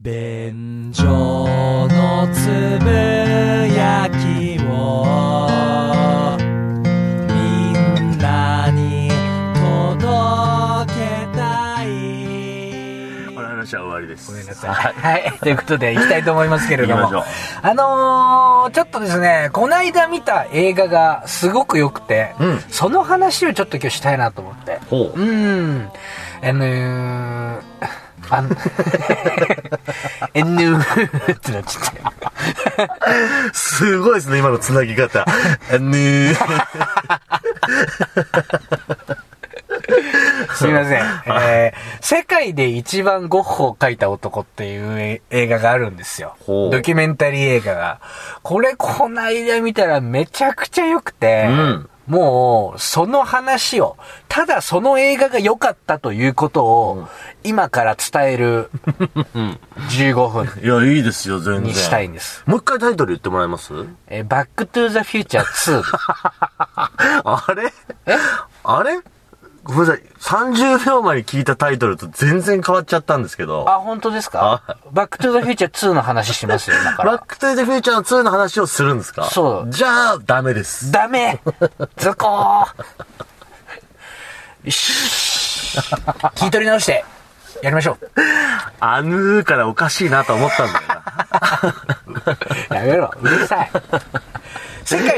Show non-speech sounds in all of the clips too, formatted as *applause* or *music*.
便所のつぶやきをみんなに届けたいこの話は終わりです。ごめんなさい。はい。ということで、行きたいと思いますけれども。あのー、ちょっとですね、こないだ見た映画がすごく良くて、うんその話をちょっと今日したいなと思って。ほう。うん。あのー、あの、*laughs* ってなっちゃって。すごいですね、今のつなぎ方。*laughs* すいません。えー、世界で一番ゴッホを描いた男っていうえ映画があるんですよ。ドキュメンタリー映画が。これこないだ見たらめちゃくちゃ良くて、うんもう、その話を、ただその映画が良かったということを、今から伝える *laughs* 15分いや、いいですよ、全然。にしたいんです。もう一回タイトル言ってもらえます？えーバックトゥーザフューチャー2。あれ？あれ？ごめんなさい。30秒前に聞いたタイトルと全然変わっちゃったんですけど。あ、本当ですか？バックトゥーザフューチャー2の話しますよ、今から。バックトゥーザフューチャー2の話をするんですか？そうじゃあ、ダメです。ダメズコーよし *laughs* 聞い取り直して、やりましょう。あぬーからおかしいなと思ったんだよな。*laughs* やめろ、うるさい。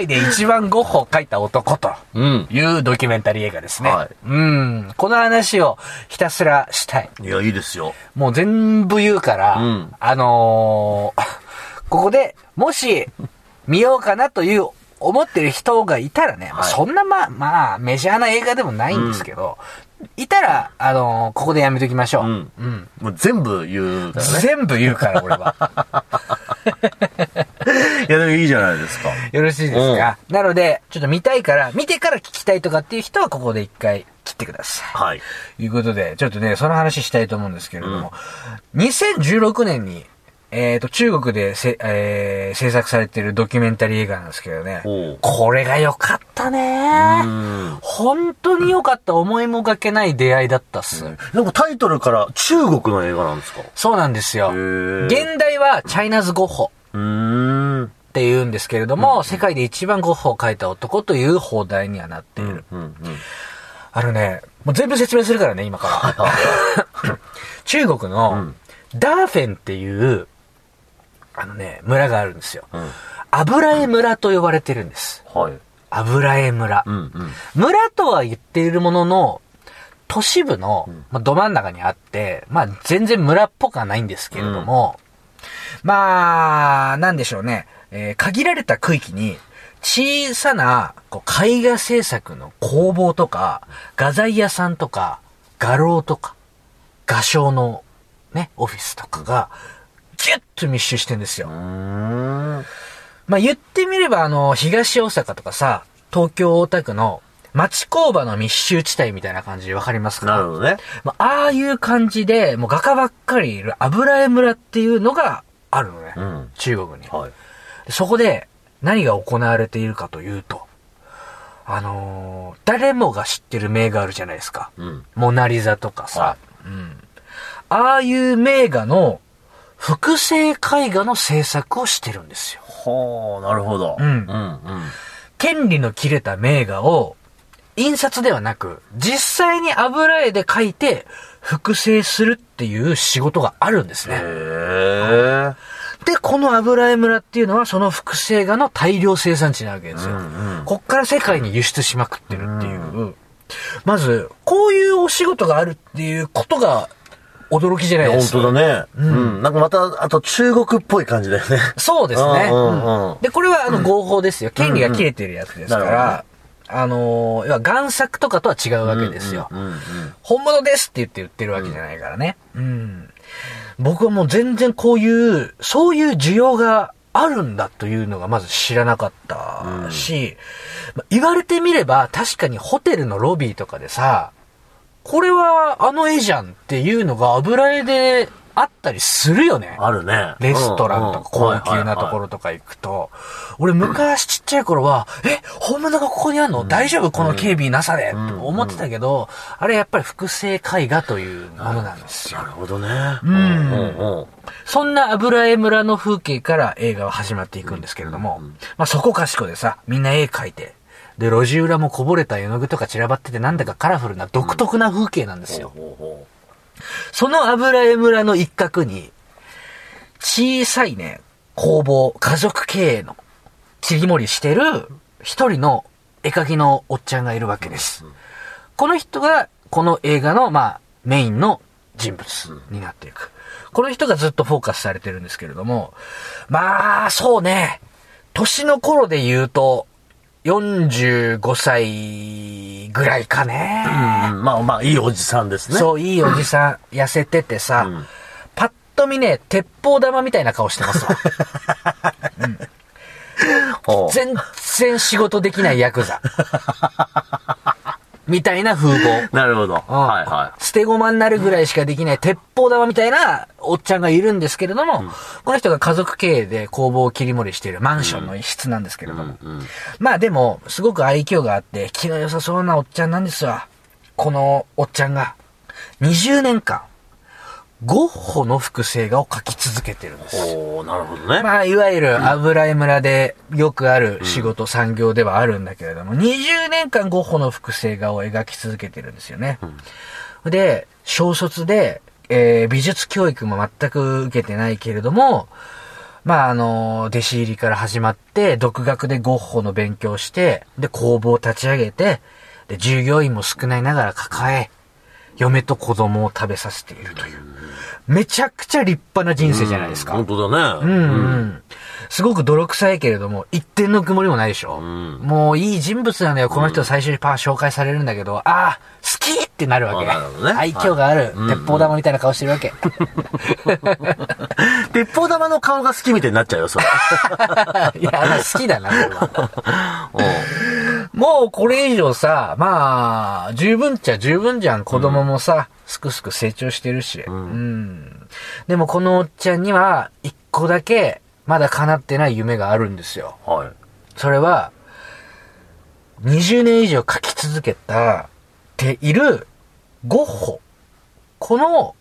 世界で一番ゴッホを描いた男とうん。いうドキュメンタリー映画ですね。はいうん。この話をひたすらしたい。いや、いいですよ。もう全部言うから、うんあのー *laughs* ここで、もし、見ようかなという思ってる人がいたらね、まあはいそんなまあ、まあ、メジャーな映画でもないんですけど、いたら、あのーここでやめときましょう。うんうん。もう全部言うね。全部言うから、俺は。*laughs* *laughs* いや、でもいいじゃないですか。よろしいですか、なので、ちょっと見たいから、見てから聞きたいとかっていう人は、ここで一回切ってください。はい。ということで、ちょっとね、その話したいと思うんですけれども、2016年に、えっ、と、中国でせ、えー制作されているドキュメンタリー映画なんですけどねこれが良かったねうん。本当に良かった、思いもがけない出会いだったっす。なんかタイトルから中国の映画なんですか？そうなんですよ。ー現代はチャイナズゴッホ。って言うんですけれども、世界で一番ゴッホを描いた男という放題にはなっている。うんうん。あのね、もう全部説明するからね、今から。*laughs* 中国のダーフェンっていう、あのね、村があるんですよ。うん。油絵村と呼ばれてるんです。はい。油絵村。うんうん。村とは言っているものの、都市部の、まあ、ど真ん中にあって、まあ、全然村っぽくはないんですけれども、まあ、なんでしょうね、えー限られた区域に、小さな、こう、絵画制作の工房とか、画材屋さんとか、画廊とか、画商の、ね、オフィスとかが、ギュッと密集してんですよ。まあ、言ってみれば、あの、東大阪とかさ、東京大田区の町工場の密集地帯みたいな感じでわかりますか？なるほどね。まあ、ああいう感じで、もう画家ばっかりいる油絵村っていうのがあるのね。うん中国に。はい。そこで何が行われているかというと、あのー誰もが知ってる名画あるじゃないですか。うん。モナリザとかさ。はうん。ああいう名画の複製絵画の制作をしてるんですよ。はあ、なるほど。うんうんうん。権利の切れた名画を、印刷ではなく、実際に油絵で描いて、複製するっていう仕事があるんですへね。え。で、この油絵村っていうのは、その複製画の大量生産地なわけですよ。うんうんこっから世界に輸出しまくってるっていう。まず、こういうお仕事があるっていうことが、驚きじゃないですか。本当だね。うん。なんかまた、あと中国っぽい感じだよね。そうですね。うんうんうんで、これはあの合法ですよ。権利が切れてるやつですから、あのー、要は贋作とかとは違うわけですよ。うんうんうん。本物ですって言って売ってるわけじゃないからね。うん。僕はもう全然こういう、そういう需要があるんだというのがまず知らなかったし、まあ言われてみれば確かにホテルのロビーとかでさ、これはあの絵じゃんっていうのが油絵であったりするよね。あるね。レストランとか高級なところとか行くと、俺昔ちっちゃい頃は、え、本物がここにあんの？大丈夫？この警備なさでって思ってたけど、あれやっぱり複製絵画というものなんですよな。るほどね。うん。そんな油絵村の風景から映画は始まっていくんですけれども、まあそこかしこでさ、みんな絵描いて、で、路地裏もこぼれた絵の具とか散らばっててなんだかカラフルな独特な風景なんですよ。ほうほその油絵村の一角に、小さいね、工房、家族経営の切り盛りしてる一人の絵描きのおっちゃんがいるわけです。この人が、この映画の、まあ、メインの人物になっていく。この人がずっとフォーカスされてるんですけれども、まあ、そうね、年の頃で言うと、45歳ぐらいかね。ううんまあまあ、いいおじさんですね。そう、いいおじさん、痩せててさ、うんパッと見ね、鉄砲玉みたいな顔してますわ。*laughs* ほう全然仕事できないヤクザ。みたいな風貌。*laughs* なるほど。うんはいは捨て駒になるぐらいしかできない鉄砲玉みたいなおっちゃんがいるんですけれども、この人が家族経営で工房を切り盛りしているマンションの一室なんですけれども。い。うん。まあでも、すごく愛嬌があって、気の良さそうなおっちゃんなんですわ。このおっちゃんが、20年間、ゴッホの複製画を描き続けてるんです。おー、なるほどね。まあ、いわゆる油絵村でよくある仕事、産業ではあるんだけれども、20年間ゴッホの複製画を描き続けてるんですよね。で、小卒で、えー美術教育も全く受けてないけれども、まあ、あの、弟子入りから始まって、独学でゴッホの勉強をして、で、工房を立ち上げて、で、従業員も少ないながら抱え、嫁と子供を食べさせているという。めちゃくちゃ立派な人生じゃないですか。本当だね。うんうん。すごく泥臭いけれども、一点の曇りもないでしょ。んもういい人物なのよ。この人最初にパー紹介されるんだけど、ああ、好きってなるわけ。あなるほどね愛嬌がある、はい鉄砲玉みたいな顔してるわけ。*laughs* 鉄砲玉の顔が好きみたいになっちゃうよ、それ。*laughs* いや、まあ好きだな、これは。*laughs* うんもうこれ以上さ、まあ、十分っちゃ十分じゃん。子供もさ、すくすく成長してるし。うん。でもこのおっちゃんには、一個だけ、まだ叶ってない夢があるんですよ。はい。それは、20年以上描き続けた、ている、ゴッホ。この、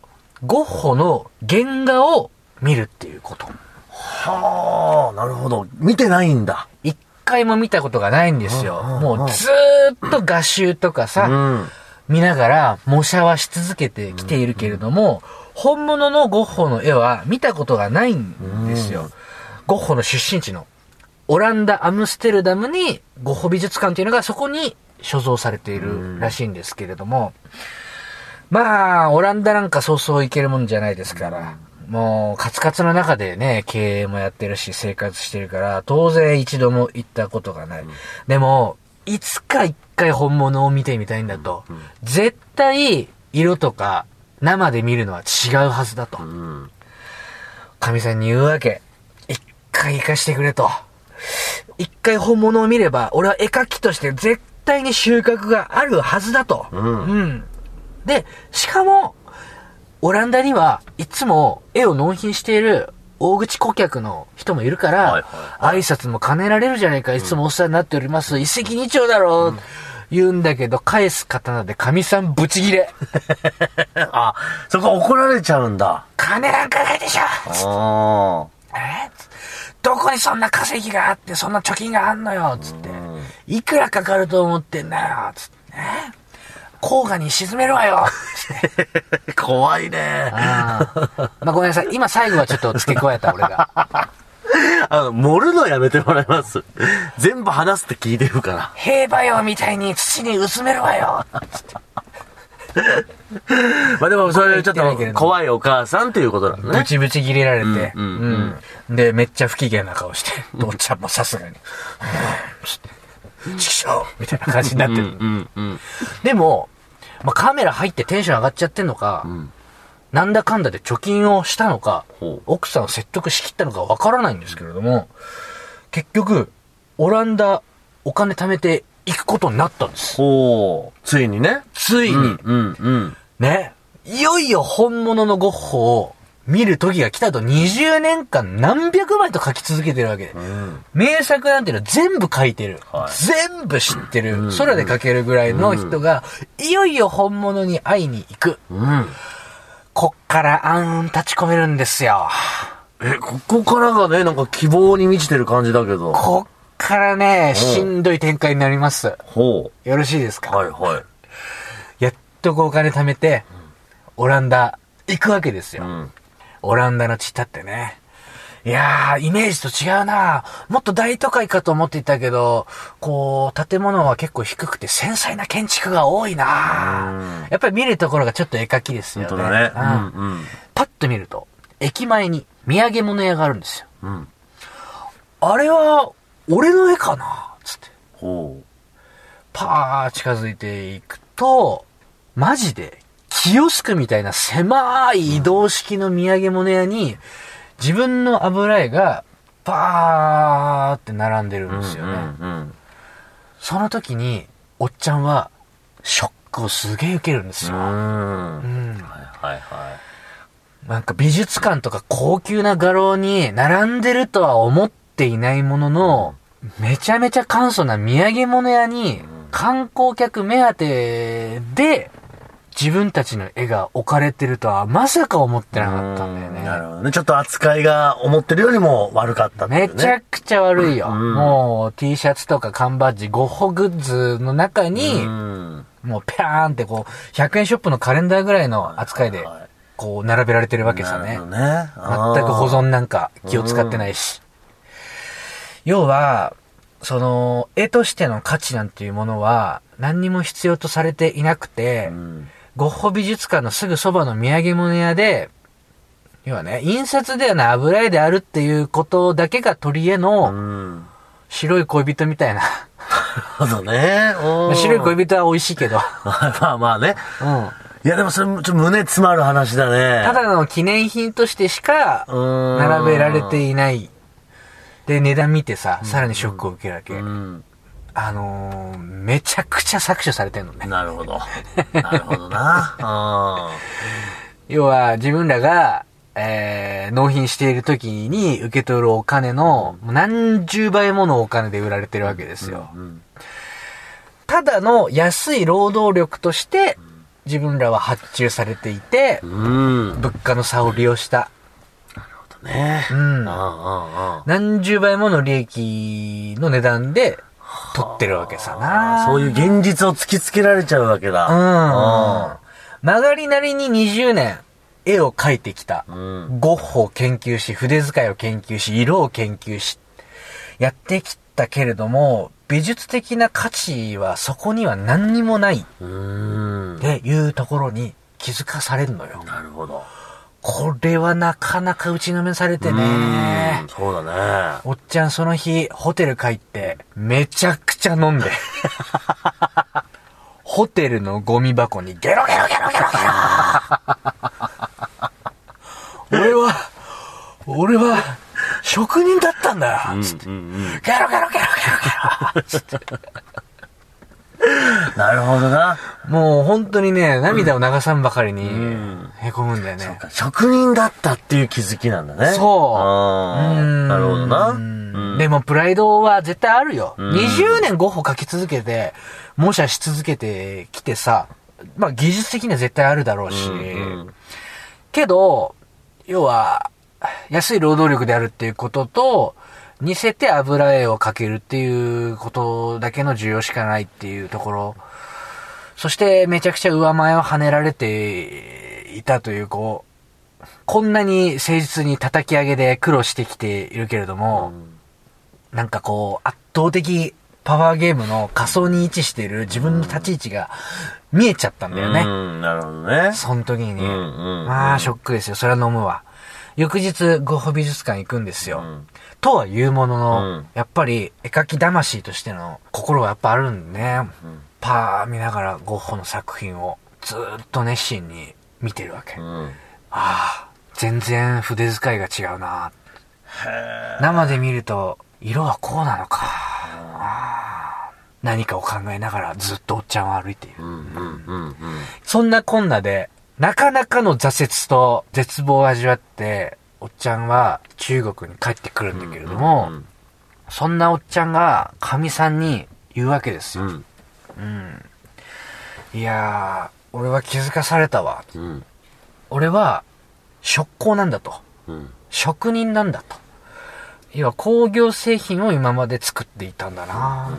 ゴッホの原画を見るっていうこと。はあ、なるほど。見てないんだ。一回も見たことがないんですよ。もうずーっと画集とかさ、うん。見ながら模写はし続けてきているけれども、本物のゴッホの絵は見たことがないんですよ。ゴッホの出身地のオランダ・アムステルダムにゴッホ美術館というのがそこに所蔵されているらしいんですけれども、まあ、オランダなんかそうそう行けるもんじゃないですから、もうカツカツの中でね、経営もやってるし生活してるから、当然一度も行ったことがない。でも、いつか一回本物を見てみたいんだと、絶対色とか生で見るのは違うはずだと。うん。神さんに言うわけ。一回行かしてくれと。一回本物を見れば、俺は絵描きとして絶対に収穫があるはずだと。うんで、しかも、オランダにはいつも絵を納品している大口顧客の人もいるから、はい挨拶も兼ねられるじゃないか、いつもお世話になっております。一石二鳥だろう、言うんだけど、返す刀で神さんブチギレ。*laughs* あ、そこ怒られちゃうんだ。金なんかないでしょあえ？どこにそんな稼ぎがあって、そんな貯金があんのよつって。いくらかかると思ってんだよつって。え？甲賀に沈めるわよ。*laughs* 怖いね。あーまあごめんなさい。今最後はちょっと付け加えた俺が。*laughs* あの、盛るのやめてもらいます。全部話すって聞いてるから。兵馬俑みたいに土に薄めるわよ *laughs* まあでも、それちょっと怖いお母さんっていうことなのね。ブチブチ切れられて。うんうんうんで、めっちゃ不機嫌な顔して。おっちゃんもさすがに。ちくしょうみたいな感じになってる。うんうん。でも、まあ、カメラ入ってテンション上がっちゃってんのか、んなんだかんだで貯金をしたのか奥さんを説得しきったのかわからないんですけれども、結局、オランダお金貯めていくことになったんです。ついにね。ついに、うんうんうん。ね、いよいよ本物のゴッホを見る時が来たと20年間何百枚と書き続けてるわけで。うん。名作なんていうのは全部書いてる。はい全部知ってる。空で書けるぐらいの人が、いよいよ本物に会いに行く。うん。こっからあん立ち込めるんですよ。え、ここからがね、なんか希望に満ちてる感じだけど。こっからね、しんどい展開になります。ほよろしいですか、う。はいはい。やっとこうお金貯めて、オランダ行くわけですよ。うん。オランダの地だってね。いやー、イメージと違うなもっと大都会かと思っていたけど、こう、建物は結構低くて繊細な建築が多いなうんやっぱり見るところがちょっと絵描きですよね。本当だね。うんうんパッと見ると、駅前に土産物屋があるんですよ。うん。うん。あれは、俺の絵かな？つって。ほパー近づいていくと、マジで、キヨスクみたいな狭い移動式の土産物屋に、自分の油絵が、パーって並んでるう。んですよね。うんうんその時に、おっちゃんは、ショックをすげえ受けるんですうん。よ。うん。うん。はいはいはなんか美術館とか高級な画廊に並んでるとは思っていないものの、めちゃめちゃ簡素な土産物屋に、観光客目当てで、自分たちの絵が置かれてるとはまさか思ってい。なかったんだようなるね。ほどね。ちょっと扱いが思ってるよりも悪かったっていうめね。ちゃくちゃ悪いよ。うんもう T シャツとか缶バッジ、ゴッホグッズの中に、うん。もうペラーンってこう、100円ショップのカレンダーぐらいの扱いではい、こう並べられてるわけさねね。全く保存なんか気を使ってないし。要は、その、絵としての価値なんていうものは何にも必要とされていなくて、うん。ゴッホ美術館のすぐそばの土産物屋で、要はね、印刷ではない油絵であるっていうことだけが取り柄うのん。白い恋人みたいな。なるほどね。う *laughs* ん白い恋人は美味しいけど。まあまあね。うん。いやでもそれちょっと胸詰まる話だね。ただの記念品としてしかうん並べられていない。で、値段見てさ、さらにショックを受けるわけ。うん。あのー、めちゃくちゃ削除されてんのね。なるほど。なるほどな。*laughs* 要は、自分らが、えー、納品している時に受け取るお金の、何十倍ものお金で売られてるわけですよ。うん。ただの安い労働力として、自分らは発注されていてう、ん。物価の差を利用した。ねうんあ。ああ何十倍もの利益の値段で取ってるわけさな。そういう現実を突きつけられちゃうわけだ。うん。曲がりなりに20年絵を描いてきた。うん。ゴッホを研究し、筆使いを研究し、色を研究し、やってきたけれども、美術的な価値はそこには何にもないうん。っていうところに気づかされるのよ。なるほど。これはなかなか打ちのめされてうねん。そうだね。おっちゃんその日、ホテル帰って、めちゃくちゃ飲んで。*laughs* ホテルのゴミ箱にゲロゲロゲロゲロゲロ俺は、俺は、職人だったんだよ、つって。ゲロゲロゲロゲロゲロつって。なるほどな。もう本当にね、涙を流さんばかりにん、へこむんだよね。職人だったっていう気づきなんだね。そううんなるほどな。でもプライドは絶対あるよ。20年ゴッホ描き続けて、模写し続けてきてさ、まあ技術的には絶対あるだろうし、うけど、要は、安い労働力であるっていうことと、似せて油絵を描けるっていうことだけの需要しかないっていうところ、そしてめちゃくちゃ上前を跳ねられていたという、こう、こんなに誠実に叩き上げで苦労してきているけれども、なんかこう、圧倒的パワーゲームの仮想に位置している自分の立ち位置が見えちゃったんだよね。うん、なるほどね。その時にね。うんうんうんまあ、ショックですよ。それは飲むわ。翌日、ゴッホ美術館行くんですよ。んとは言うものの、うんやっぱり絵描き魂としての心はやっぱあるんでね。パー見ながらゴッホの作品をずーっと熱心に見てるわけ。あうん。あ、全然筆使いが違うな。生で見ると、色はこうなのか。ああ何かを考えながらずっとおっちゃんは歩いている。そんなこんなで、なかなかの挫折と絶望を味わって、おっちゃんは中国に帰ってくるんだけれども、うんそんなおっちゃんが、神さんに言うわけですよ。うん。うん。いやー、俺は気づかされたわ。うん。俺は、職工なんだと。うん。職人なんだと。要は工業製品を今まで作っていたんだな、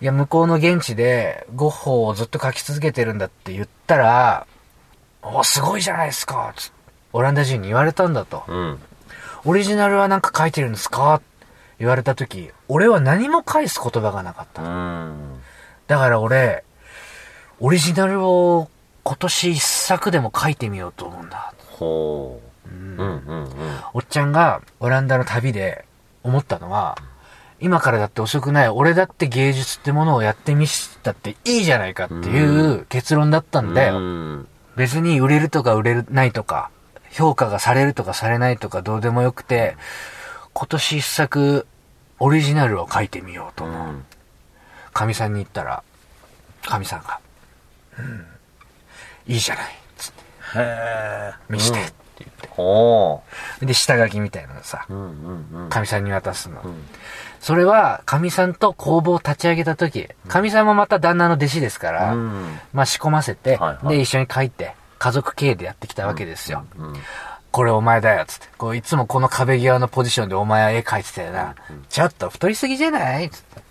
いや、向こうの現地でゴッホをずっと描き続けてるんだって言ったら、お、すごいじゃないですかつオランダ人に言われたんだと。うん。オリジナルはなんか書いてるんですか？言われた時、俺は何も返す言葉がなかった。うん。だから俺、オリジナルを今年一作でも書いてみようと思うんだ。ほう。うんうんうん。おっちゃんがオランダの旅で思ったのは、今からだって遅くない。俺だって芸術ってものをやってみしたっていいじゃないかっていう結論だったんだよ。うん。別に売れるとか売れないとか、評価がされるとかされないとかどうでもよくて、今年一作オリジナルを書いてみようと思う。かみさんに言ったら、かみさんが、うん、いいじゃない。つって、へえ。見してって言って。ほで、下書きみたいなのさう。、うんうんうん。かみさんに渡すの。んそれは、かみさんと工房を立ち上げた時、かみさんもまた旦那の弟子ですから、うんまあ仕込ませて、で、一緒に書いて、家族経営でやってきたわけですよ。うん。これお前だよ、つって。こう、いつもこの壁際のポジションでお前は絵描いてたよな。ちょっと太りすぎじゃない？つって。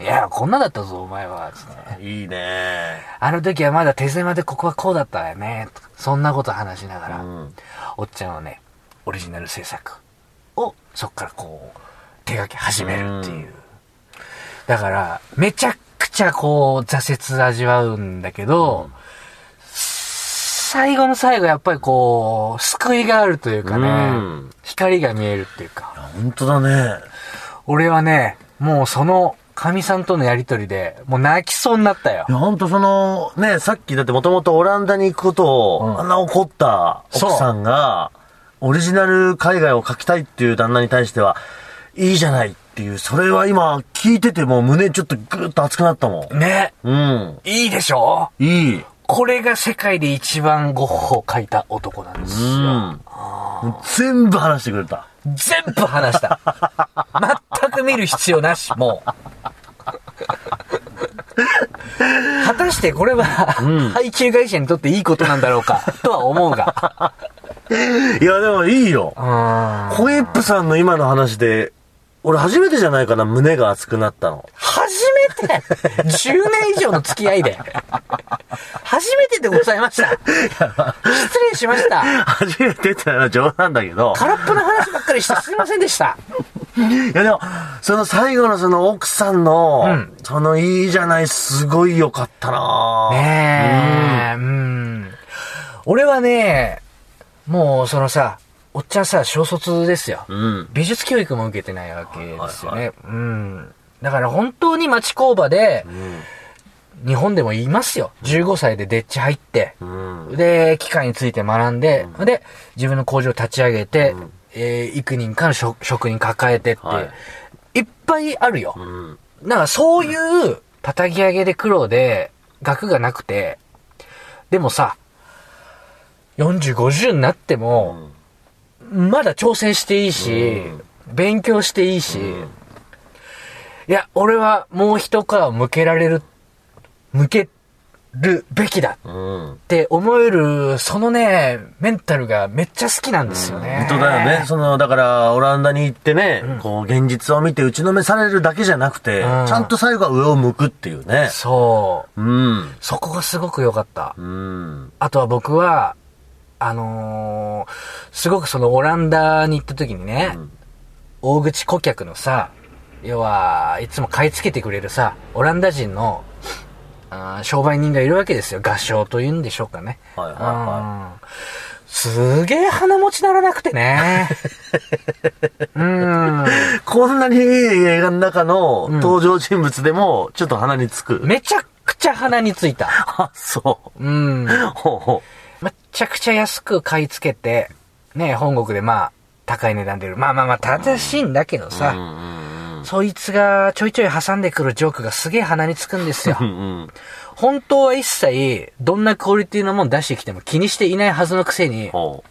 いや、こんなだったぞ、お前は。つって。いいね。あの時はまだ手狭でここはこうだったよね。そんなこと話しながら、うん。おっちゃんはね、オリジナル制作を、そっからこう、手掛け始めるっていう。だから、めちゃくちゃこう、挫折味わうんだけど、最後の最後やっぱりこう、救いがあるというかね、うん光が見えるっていうか。本当だね。俺はね、もうその、神さんとのやりとりで、もう泣きそうになったよい。や、ほんとその、ね、さっきだってもともとオランダに行くことを、うんあんな怒った奥さんが、オリジナル海外を描きたいっていう旦那に対しては、いいじゃないっていう、それは今聞いてても胸ちょっとぐーっと熱くなったもん。ね。うん。いいでしょ？いい。これが世界で一番ゴッホを描いた男なんですうよ。ん。全部話してくれた。全部話した。*laughs* 全く見る必要なし、もう。*laughs* 果たしてこれは、配給会社にとっていいことなんだろうか、*laughs* とは思うが。*laughs* いや、でもいいよ。うんホイップさんの今の話で、俺初めてじゃないかな、胸が熱くなったの。初めて !10 年以上の付き合いで。初めてでございました。失礼しました。初めてってのは冗談だけど。空っぽの話ばっかりしてすいませんでした。いやでも、その最後のその奥さんの、うんそのいいじゃない、すごい良かったなねえ、うん。俺はね、もうそのさ、おっちゃんさ、小卒ですよ。うん。美術教育も受けてないわけですよね。はいうん。だから本当に町工場で、日本でも言いますよ。15歳でデッチ入って、うん。で、機械について学んで、で、自分の工場を立ち上げて、えー幾人かの職職人抱えてって、、はい。っぱいあるよ。うん。だからそういう叩き上げで苦労で額がなくて、でもさ、40、50になっても、まだ挑戦していいし、勉強していいし、いや、俺はもう一皮向けられる、向けるべきだうん。って思える、そのね、メンタルがめっちゃ好きなんですよね。本当だよね。その、だから、オランダに行ってね、こう、現実を見て打ちのめされるだけじゃなくて、うんちゃんと最後は上を向くっていうね。そう。うん。そこがすごく良かった。うん。あとは僕は、あのーすごくそのオランダに行った時にね、大口顧客のさ、要は、いつも買い付けてくれるさ、オランダ人の、あー商売人がいるわけですよ。合唱というんでしょうかね。はいはいはうんすげえ鼻持ちならなくてね。*laughs* うん。こんなにいい映画の中の登場人物でも、ちょっと鼻につく。めちゃくちゃ鼻についた。あ、そう。うん。ほうほめっちゃくちゃ安く買い付けて、ね、本国でまあ、高い値段で売る。まあまあまあ、正しいんだけどう。さ、うんうんそいつがちょいちょい挟んでくるジョークがすげえ鼻につくんですよう。ん。うん本当は一切、どんなクオリティのもん出してきても気にしていないはずのくせに、ほ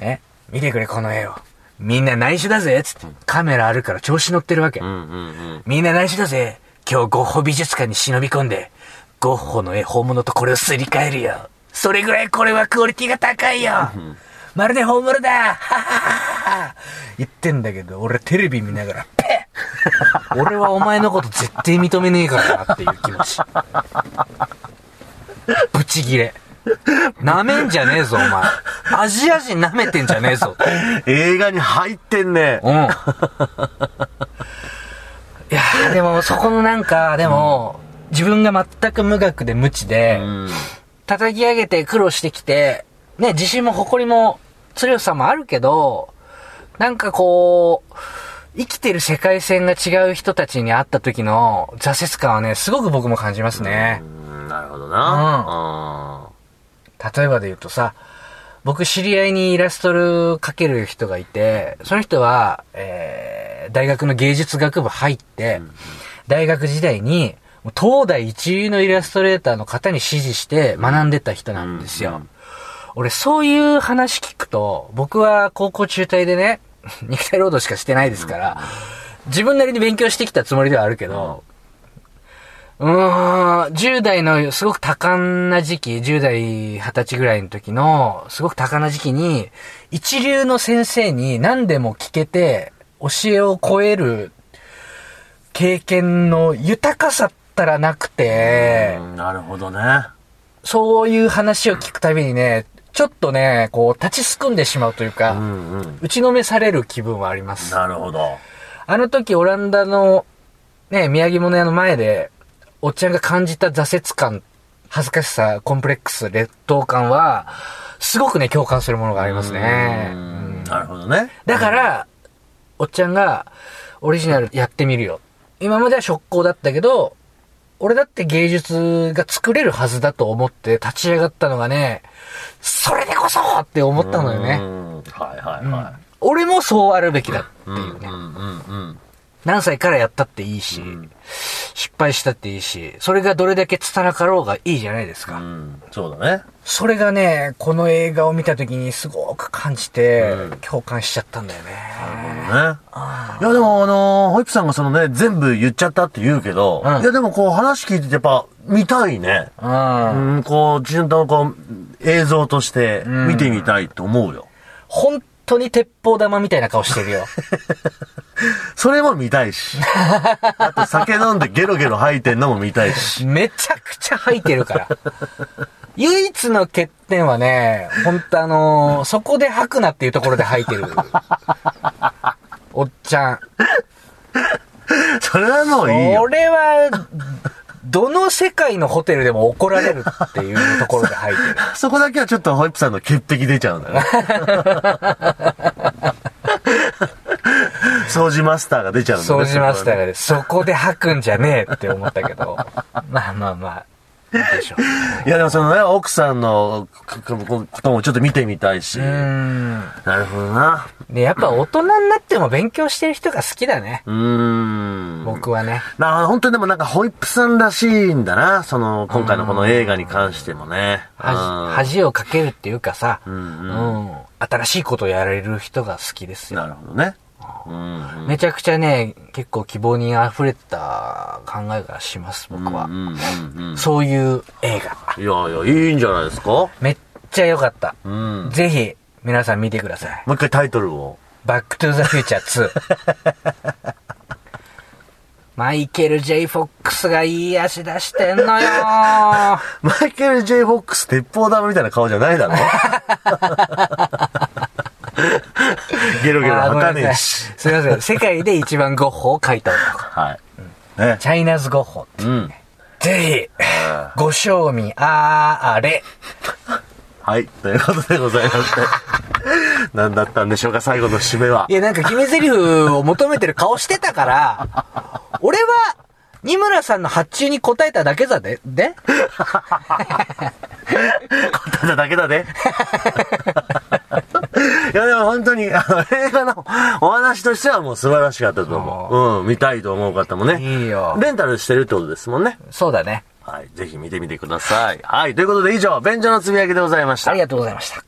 ね、見てくれこの絵を。みんな内緒だぜつって、カメラあるから調子乗ってるわけ。う。うんうんうん。みんな内緒だぜ今日ゴッホ美術館に忍び込んで、ゴッホの絵本物とこれをすり替えるよ。それぐらいこれはクオリティが高いよまるで本物だはははは言ってんだけど、俺テレビ見ながら、*laughs* 俺はお前のこと絶対認めねえからなっていう気持ち。ブチギレ。舐めんじゃねえぞ、お前。アジア人舐めてんじゃねえぞ。映画に入ってんね。うん。いやーでも、そこのなんか、でも、自分が全く無学で無知で、うん。叩き上げて苦労してきて、ね、自信も誇りも強さもあるけど、なんかこう、生きてる世界線が違う人たちに会った時の挫折感はね、すごく僕も感じますね。うんなるほどな。例えばで言うとさ、僕知り合いにイラストル描ける人がいて、その人は、えー、大学の芸術学部入って、大学時代に、東大一流のイラストレーターの方に指示して学んでた人なんですよ。うん俺そういう話聞くと、僕は高校中退でね、*laughs* 肉体労働しかしてないですから、自分なりに勉強してきたつもりではあるけど、うーん、10代のすごく多感な時期、10代、20歳ぐらいの時の、すごく多感な時期に、一流の先生に何でも聞けて、教えを超える経験の豊かさったらなくて、うんなるほどね。そういう話を聞くたびにね、ちょっとね、こう、立ちすくんでしまうというか、うんうん。打ちのめされる気分はあります。なるほど。あの時、オランダの、ね、宮城物屋の前で、おっちゃんが感じた挫折感、恥ずかしさ、コンプレックス、劣等感は、すごくね、共感するものがありますね。ううんんなるほどね。だから、おっちゃんが、オリジナルやってみるよ。今までは速攻だったけど、俺だって芸術が作れるはずだと思って立ち上がったのがね、それでこそって思ったのよね。うんはいはいは俺もそうあるべきだってい。いうね。うんうんうん何歳からやったっていいし、ん失敗したっていいし、それがどれだけ拙かろうがいいじゃないですか。うん。そうだね。それがね、この映画を見た時にすごく感じて、うん共感しちゃったんだよね。ね。いやでもあのーホイップさんがそのね、全部言っちゃったって言うけど、うんいやでもこう話聞いててやっぱ見たいね。うん。うん、こう、ちゃんとこう、映像として見てみたいと思うよ。本当に鉄砲玉みたいな顔してるよ。*laughs* それも見たいし。あと酒飲んでゲロゲロ吐いてんのも見たいし。めちゃくちゃ吐いてるから。唯一の欠点はね、本当あのーそこで吐くなっていうところで吐いてる。おっちゃん。それはもういいよ。俺は、どの世界のホテルでも怒られるっていうところで吐いてる。そこだけはちょっとホイップさんの潔癖出ちゃうんだね。掃除マスターが出ちゃうんだね。掃除マスターが。がで、そこで吐くんじゃねえって思ったけど。*laughs* まあまあまあ、でしょう。いやでもそのね、奥さんのこともちょっと見てみたいし。うーん。なるほどな。で、やっぱ大人になっても勉強してる人が好きだね。うーん。僕はね。な本当にでもなんかホイップさんらしいんだな。その、今回のこの映画に関してもね。はじ、恥をかけるっていうかさ、んうん新しいことをやれる人が好きですよ。なるほどね。うん。めちゃくちゃね、結構希望に溢れた考えがします、僕は。うんうんうん。そういう映画。いやいや、いいんじゃないですか？めっちゃ良かった。うん。もぜひ、皆さん見てください。う一回タイトルを。バックトゥーザフューチャー2。*laughs* マイケル・ J・ フォックスがいい足出してんのよ *laughs* マイケル・ J・ フォックス鉄砲玉みたいな顔じゃないだろ？*laughs* ゲロゲロ吐かねえし。い。すいません。世界で一番ゴッホを描いた男。はい。ね。チャイナズ・ゴッホ。うん。ぜひ、ご賞味あーれ。はい。ということでございまして。何だったんでしょうか、最後の締めは。いや、なんか決め台詞を求めてる顔してたから、俺は、二村さんの発注に答えただけだで、で？答えただけだね。*laughs* いや、でも本当に、あの、映画のお話としてはもう素晴らしかったと思う。うん、見たいと思う方もね。いいよ。レンタルしてるってことですもんね。そうだね。はい、ぜひ見てみてください。はい、ということで以上、便所のつぶやきでございました。ありがとうございました。